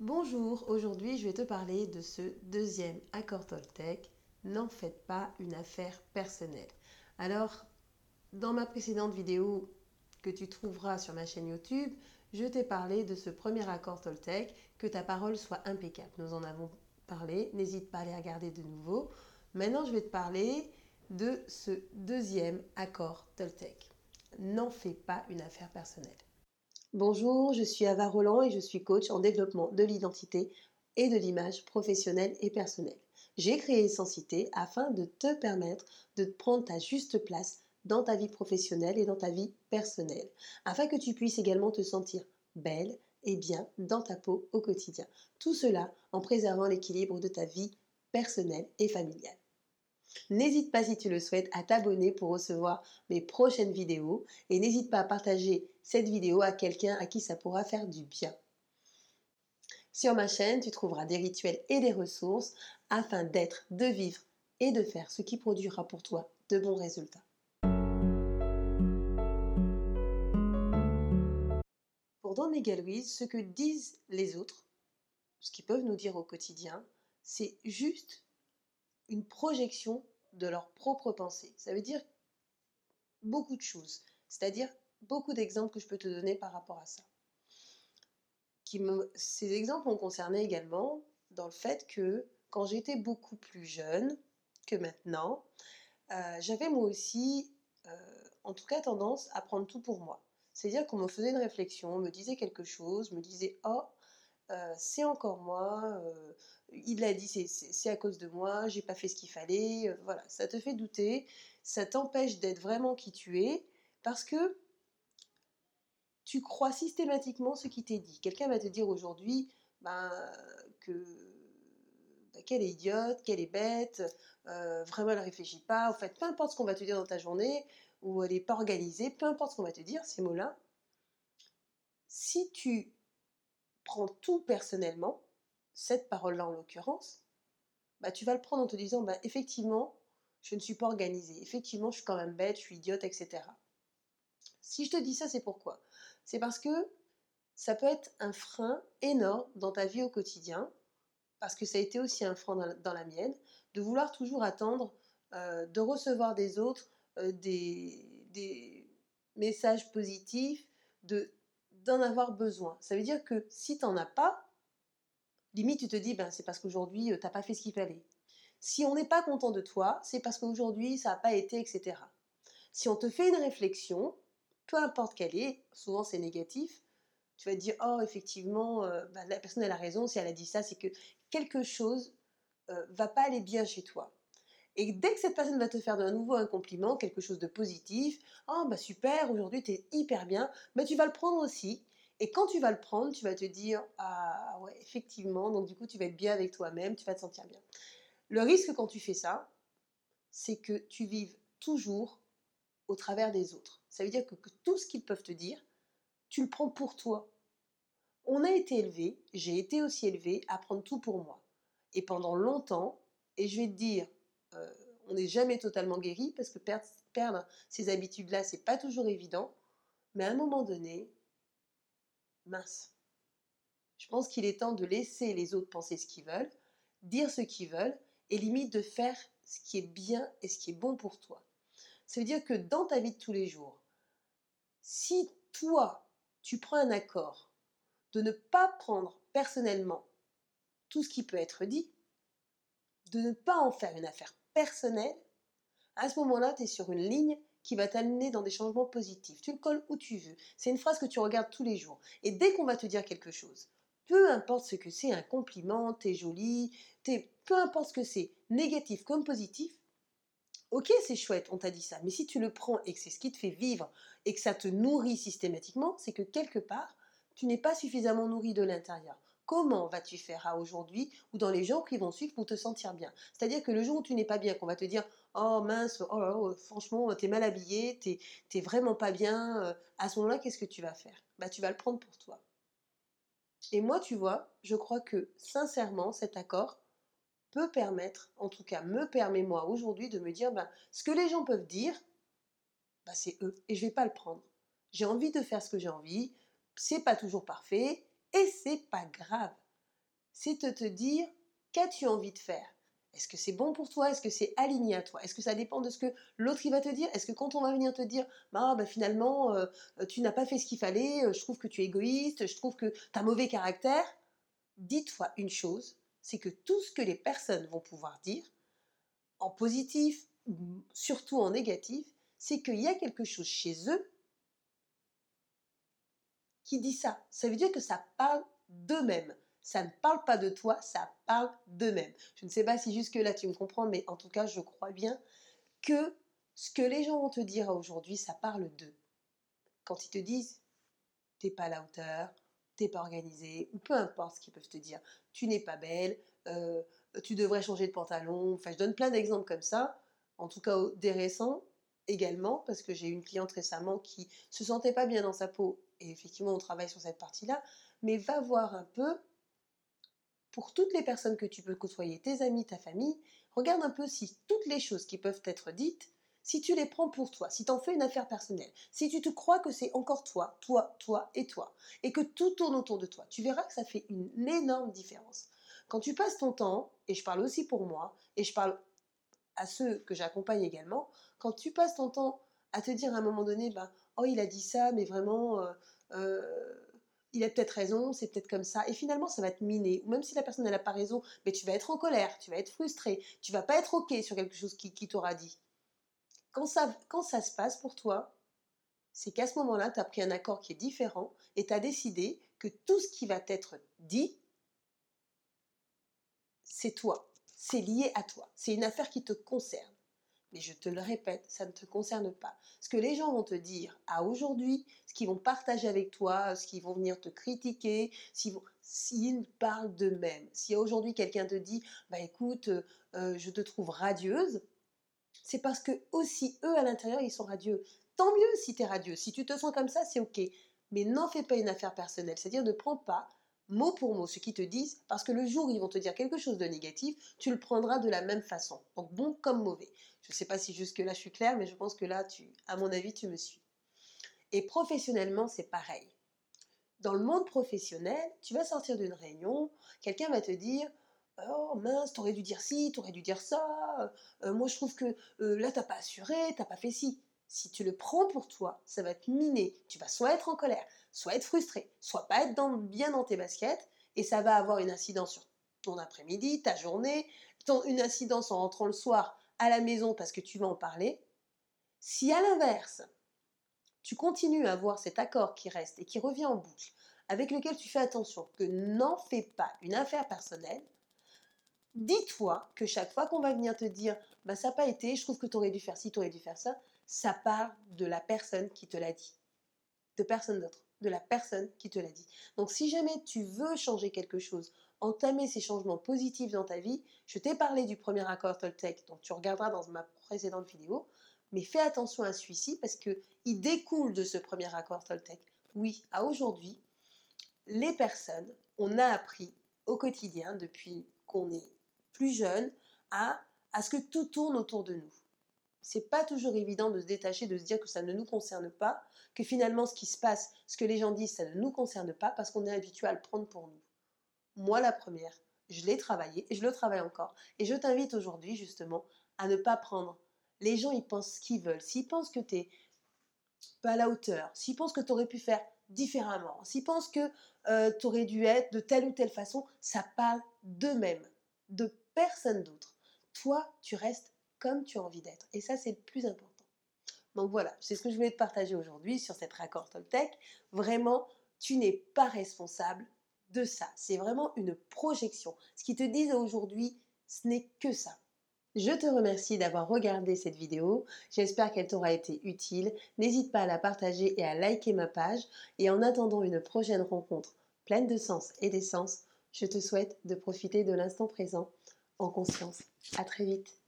Bonjour, aujourd'hui je vais te parler de ce deuxième accord Toltec. N'en faites pas une affaire personnelle. Alors, dans ma précédente vidéo que tu trouveras sur ma chaîne YouTube, je t'ai parlé de ce premier accord Toltec, que ta parole soit impeccable. Nous en avons parlé, n'hésite pas à les regarder de nouveau. Maintenant, je vais te parler de ce deuxième accord Toltec. N'en fais pas une affaire personnelle. Bonjour, je suis Ava Roland et je suis coach en développement de l'identité et de l'image professionnelle et personnelle. J'ai créé Sensité afin de te permettre de prendre ta juste place dans ta vie professionnelle et dans ta vie personnelle, afin que tu puisses également te sentir belle et bien dans ta peau au quotidien. Tout cela en préservant l'équilibre de ta vie personnelle et familiale. N'hésite pas si tu le souhaites à t'abonner pour recevoir mes prochaines vidéos et n'hésite pas à partager cette vidéo à quelqu'un à qui ça pourra faire du bien. Sur ma chaîne, tu trouveras des rituels et des ressources afin d'être, de vivre et de faire ce qui produira pour toi de bons résultats. Pour Don Ruiz, ce que disent les autres, ce qu'ils peuvent nous dire au quotidien, c'est juste une projection de leur propre pensée. Ça veut dire beaucoup de choses, c'est-à-dire beaucoup d'exemples que je peux te donner par rapport à ça. Ces exemples ont concerné également dans le fait que quand j'étais beaucoup plus jeune que maintenant, euh, j'avais moi aussi, euh, en tout cas, tendance à prendre tout pour moi. C'est-à-dire qu'on me faisait une réflexion, on me disait quelque chose, me disait Oh, euh, c'est encore moi, il l'a dit, c'est à cause de moi, j'ai pas fait ce qu'il fallait, euh, voilà, ça te fait douter, ça t'empêche d'être vraiment qui tu es, parce que tu crois systématiquement ce qui t'est dit. Quelqu'un va te dire aujourd'hui ben, que ben, qu'elle est idiote, qu'elle est bête, vraiment elle réfléchit pas, en fait, peu importe ce qu'on va te dire dans ta journée, ou elle n'est pas organisée, peu importe ce qu'on va te dire, ces mots-là, si tu prends tout personnellement, cette parole-là en l'occurrence, bah, tu vas le prendre en te disant, bah, effectivement, je ne suis pas organisée, effectivement, je suis quand même bête, je suis idiote, etc. Si je te dis ça, c'est pourquoi? C'est parce que ça peut être un frein énorme dans ta vie au quotidien, parce que ça a été aussi un frein dans la, mienne, de vouloir toujours attendre euh, de recevoir des autres euh, des, messages positifs, de d'en avoir besoin. Ça veut dire que si tu n'en as pas, limite tu te dis, ben, c'est parce qu'aujourd'hui, euh, tu n'as pas fait ce qu'il fallait. Si on n'est pas content de toi, c'est parce qu'aujourd'hui, ça n'a pas été, etc. Si on te fait une réflexion, peu importe quelle est, souvent c'est négatif, tu vas te dire, oh, effectivement, euh, ben, la personne elle a raison, si elle a dit ça, c'est que quelque chose euh, va pas aller bien chez toi. Et dès que cette personne va te faire de nouveau un compliment, quelque chose de positif, oh bah super, aujourd'hui tu es hyper bien, mais tu vas le prendre aussi. Et quand tu vas le prendre, tu vas te dire ah ouais, effectivement, donc du coup tu vas être bien avec toi-même, tu vas te sentir bien. Le risque quand tu fais ça, c'est que tu vives toujours au travers des autres. Ça veut dire que, tout ce qu'ils peuvent te dire, tu le prends pour toi. On a été élevé, j'ai été aussi élevé à prendre tout pour moi. Et pendant longtemps, et je vais te dire, euh, on n'est jamais totalement guéri parce que perdre, ces habitudes-là, c'est pas toujours évident. Mais à un moment donné, mince. Je pense qu'il est temps de laisser les autres penser ce qu'ils veulent, dire ce qu'ils veulent, et limite de faire ce qui est bien et ce qui est bon pour toi. Ça veut dire que dans ta vie de tous les jours, si toi, tu prends un accord de ne pas prendre personnellement tout ce qui peut être dit, de ne pas en faire une affaire personnel, à ce moment-là, tu es sur une ligne qui va t'amener dans des changements positifs. Tu le colles où tu veux. C'est une phrase que tu regardes tous les jours. Et dès qu'on va te dire quelque chose, peu importe ce que c'est, un compliment, t'es jolie, es, peu importe ce que c'est, négatif comme positif, ok, c'est chouette, on t'a dit ça. Mais si tu le prends et que c'est ce qui te fait vivre et que ça te nourrit systématiquement, c'est que quelque part, tu n'es pas suffisamment nourri de l'intérieur comment vas-tu faire à aujourd'hui ou dans les jours qui vont suivre pour te sentir bien. C'est-à-dire que le jour où tu n'es pas bien, qu'on va te dire oh mince, oh là, franchement, t'es mal habillé, t'es, vraiment pas bien, euh, à ce moment-là, qu'est-ce que tu vas faire? Bah tu vas le prendre pour toi. Et moi, tu vois, je crois que sincèrement, cet accord peut permettre, en tout cas me permet moi aujourd'hui de me dire, bah, ce que les gens peuvent dire, bah, c'est eux, et je vais pas le prendre. J'ai envie de faire ce que j'ai envie, c'est pas toujours parfait, et c'est pas grave. c'est de te dire qu'as-tu envie de faire? Est-ce que c'est bon pour toi? Est-ce que c'est aligné à toi? Est-ce que ça dépend de ce que l'autre va te dire? Est-ce que quand on va venir te dire bah, bah finalement euh, tu n'as pas fait ce qu'il fallait, euh, je trouve que tu es égoïste, je trouve que tu as mauvais caractère, dites-toi une chose, c'est que tout ce que les personnes vont pouvoir dire, en positif, surtout en négatif, c'est qu'il y a quelque chose chez eux qui dit ça. Ça veut dire que ça parle d'eux-mêmes. Ça ne parle pas de toi, ça parle d'eux-mêmes. Je ne sais pas si jusque-là tu me comprends, mais en tout cas, je crois bien que ce que les gens vont te dire aujourd'hui, ça parle d'eux. Quand ils te disent, t'es pas à la hauteur, t'es pas organisé, ou peu importe ce qu'ils peuvent te dire, tu n'es pas belle, euh, tu devrais changer de pantalon. Enfin, je donne plein d'exemples comme ça, en tout cas des récents également, parce que j'ai une cliente récemment qui se sentait pas bien dans sa peau, et effectivement, on travaille sur cette partie-là, mais va voir un peu pour toutes les personnes que tu peux côtoyer, tes amis, ta famille, regarde un peu si toutes les choses qui peuvent être dites, si tu les prends pour toi, si tu en fais une affaire personnelle, si tu te crois que c'est encore toi, toi, toi et toi, et que tout tourne autour de toi, tu verras que ça fait une énorme différence. Quand tu passes ton temps, et je parle aussi pour moi, et je parle à ceux que j'accompagne également, quand tu passes ton temps à te dire à un moment donné, bah, oh il a dit ça, mais vraiment, euh, euh, il a peut-être raison, c'est peut-être comme ça, et finalement ça va te miner, ou même si la personne n'a pas raison, mais tu vas être en colère, tu vas être frustré, tu vas pas être ok sur quelque chose qui, qui t'aura dit. Quand ça, quand ça se passe pour toi, c'est qu'à ce moment-là, tu as pris un accord qui est différent et tu as décidé que tout ce qui va t'être dit, c'est toi, c'est lié à toi, c'est une affaire qui te concerne. Mais je te le répète, ça ne te concerne pas. Ce que les gens vont te dire à aujourd'hui, ce qu'ils vont partager avec toi, ce qu'ils vont venir te critiquer, s'ils parlent d'eux-mêmes. Si aujourd'hui quelqu'un te dit, bah écoute, euh, je te trouve radieuse, c'est parce que aussi eux à l'intérieur ils sont radieux. Tant mieux si tu es radieux. Si tu te sens comme ça, c'est ok. Mais n'en fais pas une affaire personnelle. C'est-à-dire ne prends pas mot pour mot ce qu'ils te disent, parce que le jour où ils vont te dire quelque chose de négatif, tu le prendras de la même façon, donc bon comme mauvais. Je ne sais pas si jusque-là je suis claire, mais je pense que là, à mon avis, tu me suis. Et professionnellement, c'est pareil. Dans le monde professionnel, tu vas sortir d'une réunion, quelqu'un va te dire Oh mince, t'aurais dû dire ci, t'aurais dû dire ça, euh, moi je trouve que euh, là t'as pas assuré, t'as pas fait ci. Si tu le prends pour toi, ça va te miner. Tu vas soit être en colère, soit être frustré, soit pas être dans, bien dans tes baskets, et ça va avoir une incidence sur ton après-midi, ta journée, une incidence en rentrant le soir à la maison parce que tu vas en parler. Si à l'inverse, tu continues à avoir cet accord qui reste et qui revient en boucle, avec lequel tu fais attention que n'en fais pas une affaire personnelle, dis-toi que chaque fois qu'on va venir te dire bah ça n'a pas été, je trouve que tu aurais dû faire ci, tu aurais dû faire ça, ça part de la personne qui te l'a dit, de personne d'autre de la personne qui te l'a dit. Donc si jamais tu veux changer quelque chose, entamer ces changements positifs dans ta vie, je t'ai parlé du premier accord Toltec, donc tu regarderas dans ma précédente vidéo, mais fais attention à celui-ci parce qu'il découle de ce premier accord Toltec. Oui, à aujourd'hui, les personnes, on a appris au quotidien, depuis qu'on est plus jeune, à, à ce que tout tourne autour de nous c'est pas toujours évident de se détacher, de se dire que ça ne nous concerne pas, que finalement ce qui se passe, ce que les gens disent, ça ne nous concerne pas parce qu'on est habitué à le prendre pour nous. Moi, la première, je l'ai travaillé et je le travaille encore. Et je t'invite aujourd'hui justement à ne pas prendre. Les gens, ils pensent ce qu'ils veulent. S'ils pensent que tu n'es pas à la hauteur, s'ils pensent que tu aurais pu faire différemment, s'ils pensent que euh, tu aurais dû être de telle ou telle façon, ça parle d'eux-mêmes, de personne d'autre. Toi, tu restes comme tu as envie d'être. Et ça, c'est le plus important. Donc voilà, c'est ce que je voulais te partager aujourd'hui sur cette raccord Toltec. Vraiment, tu n'es pas responsable de ça. C'est vraiment une projection. Ce qu'ils te disent aujourd'hui, ce n'est que ça. Je te remercie d'avoir regardé cette vidéo. J'espère qu'elle t'aura été utile. N'hésite pas à la partager et à liker ma page. Et en attendant une prochaine rencontre pleine de sens et d'essence, je te souhaite de profiter de l'instant présent en conscience. À très vite.